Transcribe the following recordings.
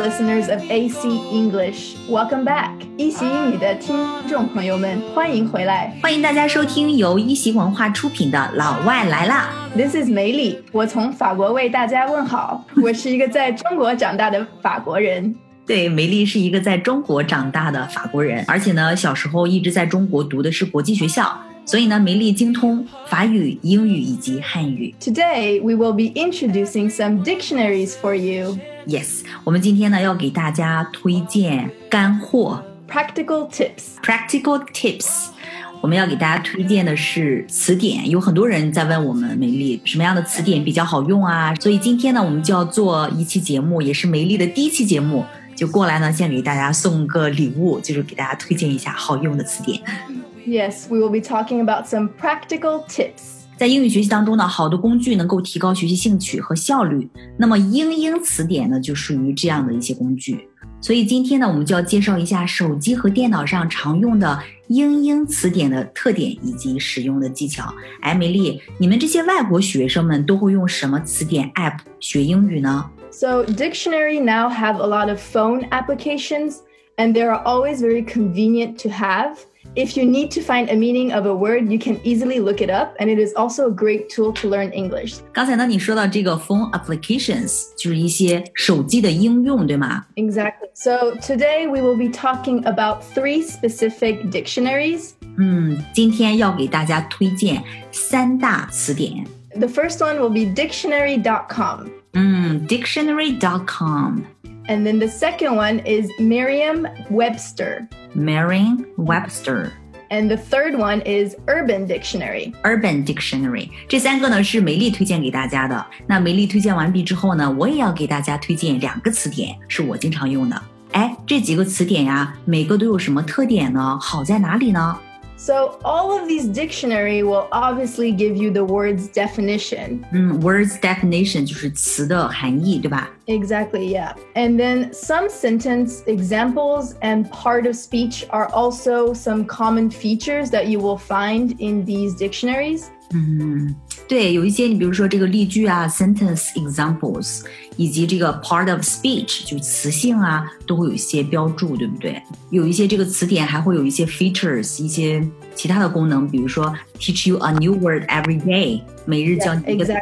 listeners of AC English, welcome back! back！一席英语的听众朋友们，欢迎回来！欢迎大家收听由一席文化出品的《老外来啦》。This is 梅莉，我从法国为大家问好。我是一个在中国长大的法国人。对，梅莉是一个在中国长大的法国人，而且呢，小时候一直在中国读的是国际学校，所以呢，梅莉精通法语、英语以及汉语。Today we will be introducing some dictionaries for you. Yes，我们今天呢要给大家推荐干货，practical tips，practical tips。我们要给大家推荐的是词典，有很多人在问我们梅莉什么样的词典比较好用啊，所以今天呢，我们就要做一期节目，也是梅莉的第一期节目，就过来呢，先给大家送个礼物，就是给大家推荐一下好用的词典。Yes, we will be talking about some practical tips. 在英语学习当中呢，好的工具能够提高学习兴趣和效率。那么英英词典呢，就属于这样的一些工具。所以今天呢，我们就要介绍一下手机和电脑上常用的英英词典的特点以及使用的技巧。哎，美丽，你们这些外国学生们都会用什么词典 App 学英语呢？ So, dictionary now have a lot of phone applications, and they are always very convenient to have. If you need to find a meaning of a word, you can easily look it up, and it is also a great tool to learn English. 刚才呢，你说到这个 phone applications，就是一些手机的应用，对吗？ Exactly. So, today we will be talking about three specific dictionaries. 嗯，今天要给大家推荐三大词典。 The first one will be dictionary.com, 嗯，dictionary.com。 and then the second one is Merriam Webster. Merriam Webster. And the third one is Urban Dictionary. Urban Dictionary 这三个呢是梅莉推荐给大家的。那梅莉推荐完毕之后呢，我也要给大家推荐两个词典，是我经常用的。哎，这几个词典呀，每个都有什么特点呢？好在哪里呢？So, all of these dictionary will obviously give you the word's definition. 嗯，words definition 就是词的含义，对吧？ Exactly, yeah. And then some sentence examples and part of speech are also some common features that you will find in these dictionaries. 嗯， 对，有一些你比如说这个例句啊，sentence examples，以及这个 part of speech，就词性啊，都会有一些标注，对不对？有一些这个词典还会有一些 features，一些其他的功能，比如说 teach you a new word every day，每日教你一个词。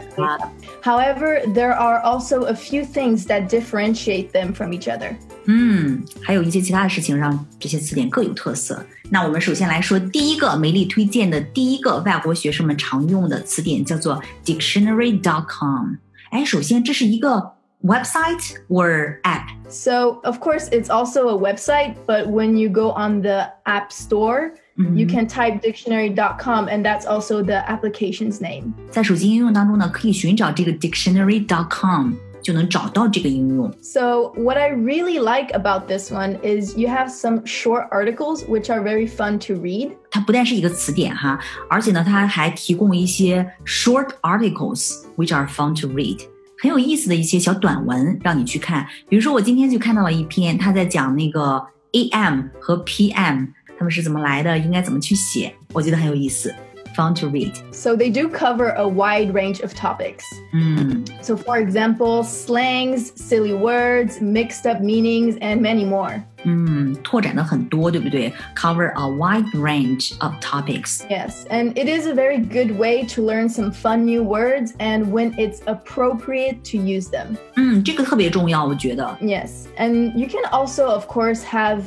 However, there are also a few things that differentiate them from each other. 嗯，还有一些其他的事情让这些词典各有特色。那我们首先来说第一个梅莉推荐的第一个外国学生们常用的词典，叫做 dictionary.com。哎，首先这是一个 website or app。So of course it's also a website, but when you go on the app store. you mm-hmm. can type dictionary.com and that's also the application's name 在手机应用当中呢可以寻找这个 dictionary.com 就能找到这个应用。 So, what I really like about this one is you have some short articles which are very fun to read. 它不但是一个词典哈，而且呢，它还提供一些 short articles which are fun to read，很有意思的一些小短文让你去看。比如说，我今天就看到了一篇，他在讲那个 AM 和 PM 他们是怎么来的，应该怎么去写，我觉得很有意思 ，fun to read。 So, they do cover a wide range of topics. 嗯， So, for example, slangs, silly words, mixed up meanings, and many more. 嗯，拓展的很多，对不对？Cover a wide range of topics。 Yes, and it is a very good way to learn some fun new words and when it's appropriate to use them. 嗯，这个特别重要，我觉得。 Yes, and you can also, of course, have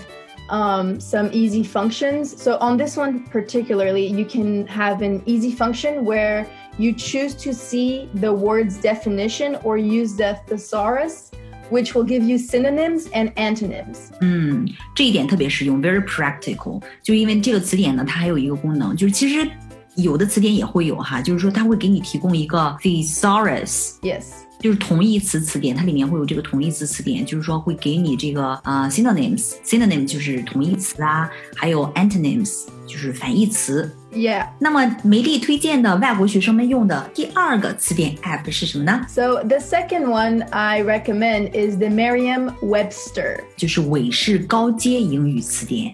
um, some easy functions. So, on this one particularly, you can have an easy function where you choose to see the word's definition or use the thesaurus, which will give you synonyms and antonyms. 嗯，这一点特别实用，very practical。就因为这个词典呢，它还有一个功能，就是其实有的词典也会有哈，就是说它会给你提供一个 thesaurus， Yes. 就是同义词词典，它里面会有这个同义词词典，就是说会给你这个呃 synonyms，synonym 就是同义词啊，还有 antonyms 就是反义词。Yeah. 那么梅丽推荐的外国学生们用的第二个词典 app 是什么呢？So, the second one I recommend is the Merriam Webster. 就是韦氏高阶英语词典。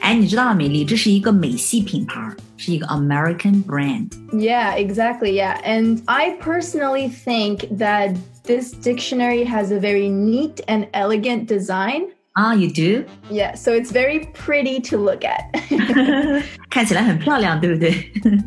哎，你知道梅莉，这是一个美系品牌，是一个 American brand. Yeah, exactly. Yeah, and I personally think that this dictionary has a very neat and elegant design. Ah, you do? Yeah, so it's very pretty to look at. 看起来很漂亮，对不对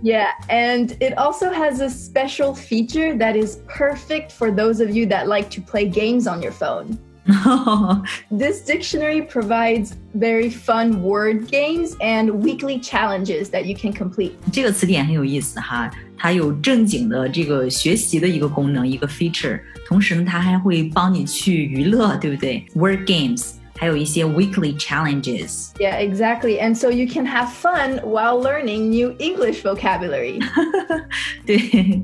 ？Yeah, and it also has a special feature that is perfect for those of you that like to play games on your phone. This dictionary provides very fun word games and weekly challenges that you can complete. 这个词典很有意思哈，它有正经的这个学习的一个功能，一个 feature，同时呢，它还会帮你去娱乐，对不对？Word games， 还有一些 weekly challenges。 Yeah, exactly. And so you can have fun while learning new English vocabulary. 对，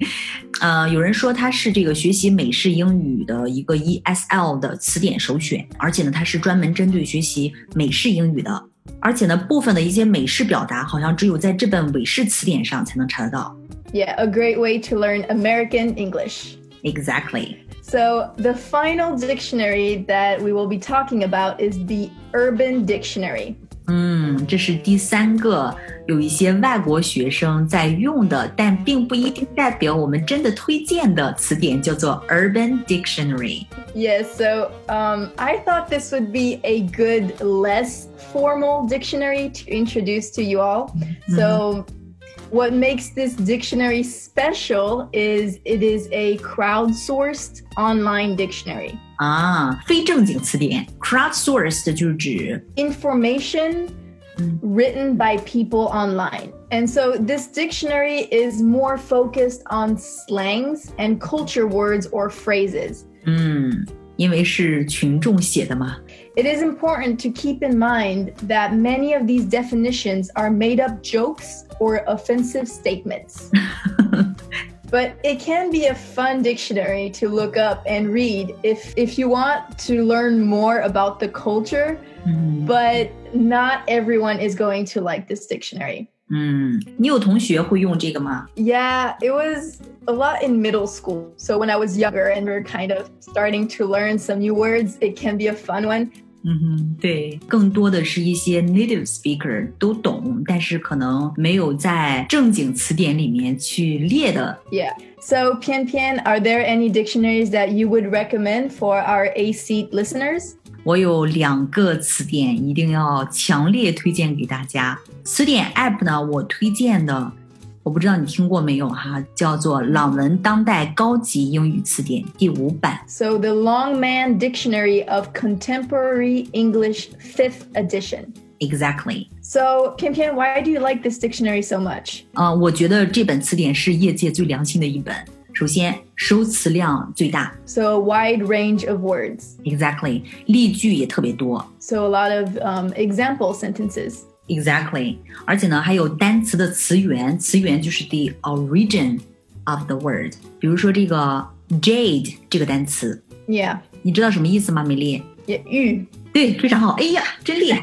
呃，有人说它是这个学习美式英语的一个 ESL 的词典首选，而且呢，它是专门针对学习美式英语的，而且呢，部分的一些美式表达好像只有在这本美式词典上才能查得到。 Yeah, a great way to learn American English. Exactly。 So, the final dictionary that we will be talking about is the Urban Dictionary. 嗯，这是第三个有一些外国学生在用的，但并不一定代表我们真的推荐的词典，叫做 Urban Dictionary。 Yes, so um, I thought this would be a good, less formal dictionary to introduce to you all. So, what makes this dictionary special is it is a crowdsourced online dictionary. 啊，非正经词典，crowdsourced 就是指 Information written by people online. And so, this dictionary is more focused on slangs and culture words or phrases. 嗯，因为是群众写的嘛。 It is important to keep in mind that many of these definitions are made up jokes or offensive statements. but it can be a fun dictionary to look up and read if if you want to learn more about the culture, 嗯 but not everyone is going to like this dictionary. 嗯，你有同学会用这个吗？ Yeah, it was a lot in middle school. So when I was younger and we are kind of starting to learn some new words, it can be a fun one. 嗯哼，对，更多的是一些 native speaker 都懂，但是可能没有在正经词典里面去列的 Yeah. So, Pian Pian, are there any dictionaries that you would recommend for our A seat listeners? 我有两个词典一定要强烈推荐给大家。词典 App 呢，我推荐的， 我不知道你听过没有哈，叫做朗文当代高级英语词典第五版。 So, the Longman Dictionary of Contemporary English, 5th edition. Exactly， So, Pian Pian, why do you like this dictionary so much? 呃，我觉得这本词典是业界最良心的一本。首先，收词量最大 So, a wide range of words. ，Exactly，例句也特别多 So, a lot of um, example sentences. Exactly，而且呢，还有单词的词源，词源就是 the origin of the word。比如说这个 jade 这个单词，Yeah，你知道什么意思吗？梅莉，玉，对，非常好。哎呀，真厉害。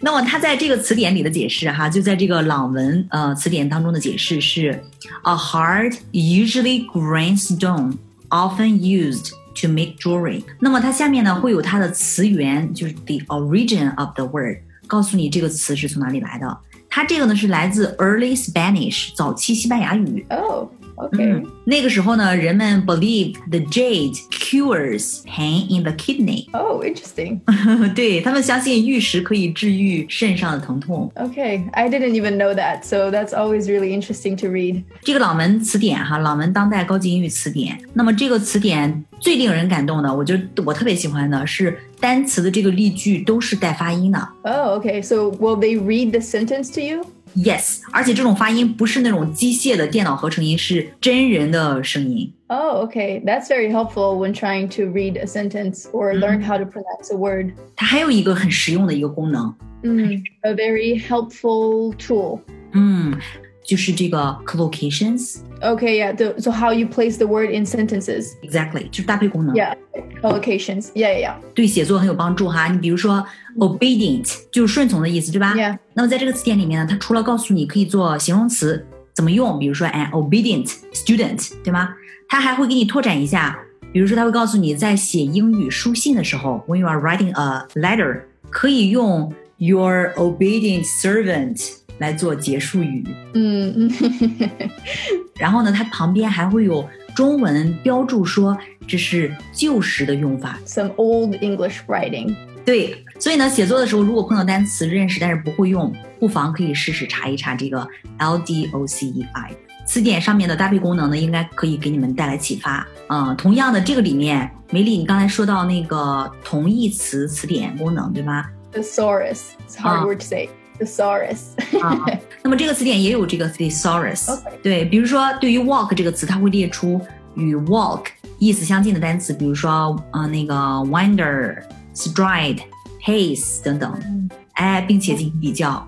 那么它在这个词典里的解释哈，就在这个朗文呃词典当中的解释是 a hard, usually grain stone, often used to make jewelry。那么它下面呢会有它的词源，就是 the origin of the word，告诉你这个词是从哪里来的。它这个呢是来自 early Spanish 早期西班牙语。Oh, okay. 嗯，那个时候呢，人们 believe the jade cures pain in the kidney。 Oh, interesting. 对他们相信玉石可以治愈肾上的疼痛。 Okay. I didn't even know that. So, that's always really interesting to read. 这个朗文词典哈，朗文当代高级英语词典。那么这个词典最令人感动的，我觉得我特别喜欢的是单词的这个例句都是带发音的。 Oh, okay. So, will they read the sentence to you? Yes，而且这种发音不是那种机械的电脑合成音，是真人的声音。 Oh, okay. That's very helpful when trying to read a sentence or learn how to pronounce a word. 它还有一个很实用的一个功能， Mm, a very helpful tool. 嗯， 就是这个 collocations。 Okay, yeah. The, so, how you place the word in sentences. Exactly，就是搭配功能。 Yeah. Collocations. Yeah, yeah, 对写作很有帮助哈。你比如说 obedient 就是顺从的意思，对吧 Yeah. 那么在这个词典里面呢，它除了告诉你可以做形容词怎么用，比如说 an obedient student，对吗？它还会给你拓展一下，比如说它会告诉你在写英语书信的时候，when you are writing a letter 可以用 your obedient servant 来做结束语。嗯嗯，然后呢，它旁边还会有中文标注说这是旧时的用法。some old English writing. 对，所以呢，写作的时候如果碰到单词认识但是不会用，不妨可以试试查一查这个 LDOCE five 词典上面的搭配功能呢，应该可以给你们带来启发。嗯，同样的，这个里面，梅丽，你刚才说到那个同义词词典功能，对吗？Thesaurus. It's a hard Ah. word to say. Thesaurus. 啊，那么这个词典也有这个 thesaurus。对，比如说对于 walk 这个词，它会列出与 walk 意思相近的单词，比如说呃那个 wander、stride、pace 等等，哎，并且进行比较，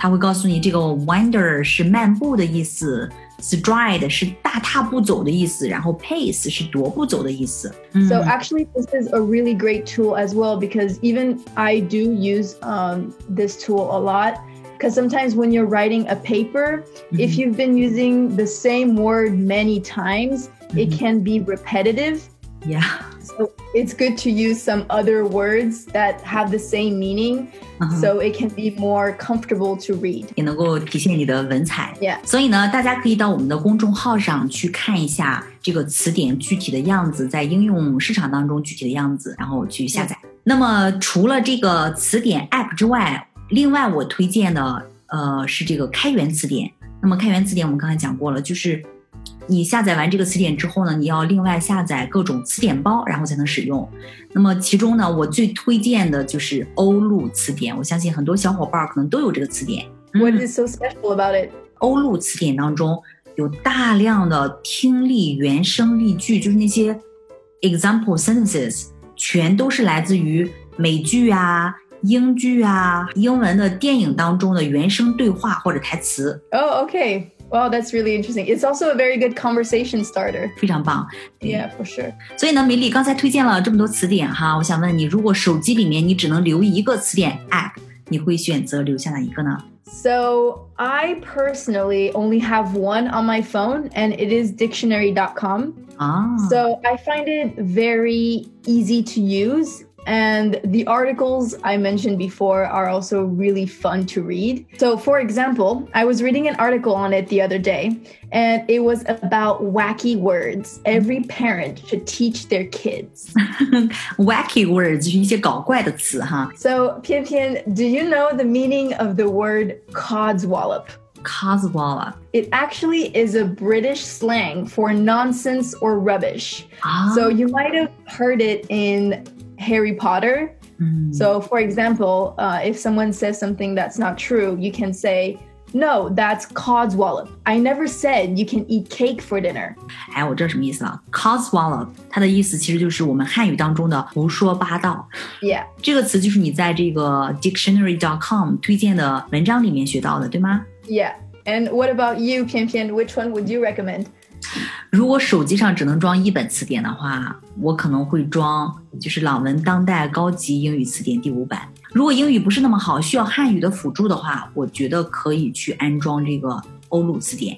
它会告诉你这个 wander 是漫步的意思，stride 是大踏步走的意思，然后 pace 是踱步走的意思。嗯 So actually, this is a really great tool as well because even I do use um, this tool a lot. Because sometimes when you're writing a paper, if you've been using the same word many times, it Mhm. can be repetitive. yeah，So it's good to use some other words that have the same meaning so it can be more comfortable to read. 也能够体现你的文采。Yeah. 所以呢，大家可以到我们的公众号上去看一下这个词典具体的样子，在应用市场当中具体的样子，然后去下载。那么除了这个词典 App 之外，另外我推荐的呃是这个开源词典。那么开源词典我们刚才讲过了，就是你下载完这个词典之后呢，你要另外下载各种词典包，然后才能使用。那么其中呢，我最推荐的就是欧陆词典，我相信很多小伙伴儿可能都有这个词典。What 嗯 is so special about it? 欧陆词典当中有大量的听力原声例句，就是那些 example sentences，全都是来自于美剧啊、英剧啊、英文的电影当中的原声对话或者台词，Oh, okay. Wow, that's really interesting. It's also a very good conversation starter. 非常棒。Yeah, for sure. 所以呢，梅莉刚才推荐了这么多词典哈，我想问你，如果手机里面你只能留一个词典 app，你会选择留下哪一个呢？So I personally only have one on my phone, and it is dictionary.com. Ah. So I find it very easy to use And the articles I mentioned before are also really fun to read. So, for example, I was reading an article on it the other day, and it was about wacky words every parent should teach their kids. wacky words 就是一些搞怪的词哈 so, Pian Pian, do you know the meaning of the word codswallop? ，coswalla It actually is a British slang for nonsense or rubbish. 啊， So you might have heard it in Harry Potter. 嗯 So, for example, uh, if someone says something that's not true, you can say, No, that's codswallop. I never said you can eat cake for dinner. 哎，我知道什么意思了。coswallow，它的意思其实就是我们汉语当中的胡说八道。 Yeah. 这个词就是你在这个 dictionary.com 推荐的文章里面学到的，对吗？ Yeah. And what about you, Pian Pian? Which one would you recommend? 如果手机上只能装一本词典的话，我可能会装就是朗文当代高级英语词典第五版。如果英语不是那么好，需要汉语的辅助的话，我觉得可以去安装这个欧陆词典。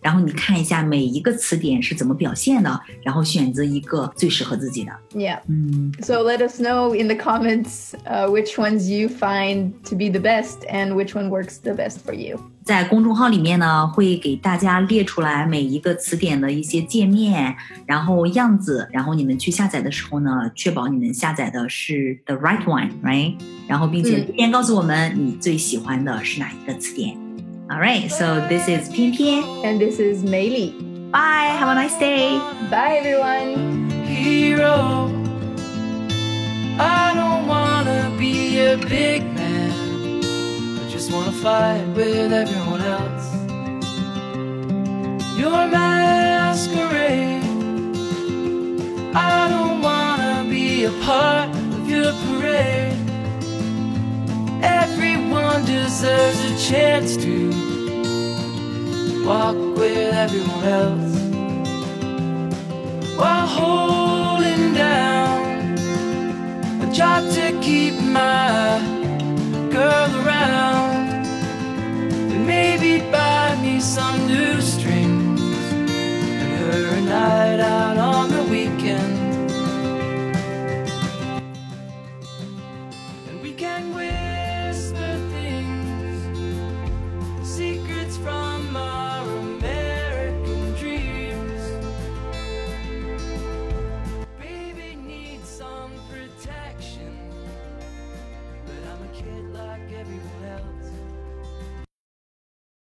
然后你看一下每一个词典是怎么表现的，然后选择一个最适合自己的。Yeah. 嗯，So let us know in the comments uh, which ones you find to be the best and which one works the best for you. 在公众号里面呢，会给大家列出来每一个词典的一些界面，然后样子，然后你们去下载的时候呢，确保你们下载的是 the right one，right？然后并且嗯留言告诉我们你最喜欢的是哪一个词典。All right, so this is 翩翩 And this is Mei Li. Bye. Have a nice day. Bye, everyone. hero. I don't wanna be a big man. I just wanna fight with everyone else. Your masquerade. I don't wanna be a part of your parade. Everyone deserves a chance to walk with everyone else while holding down a job to keep my girl around. And maybe buy me some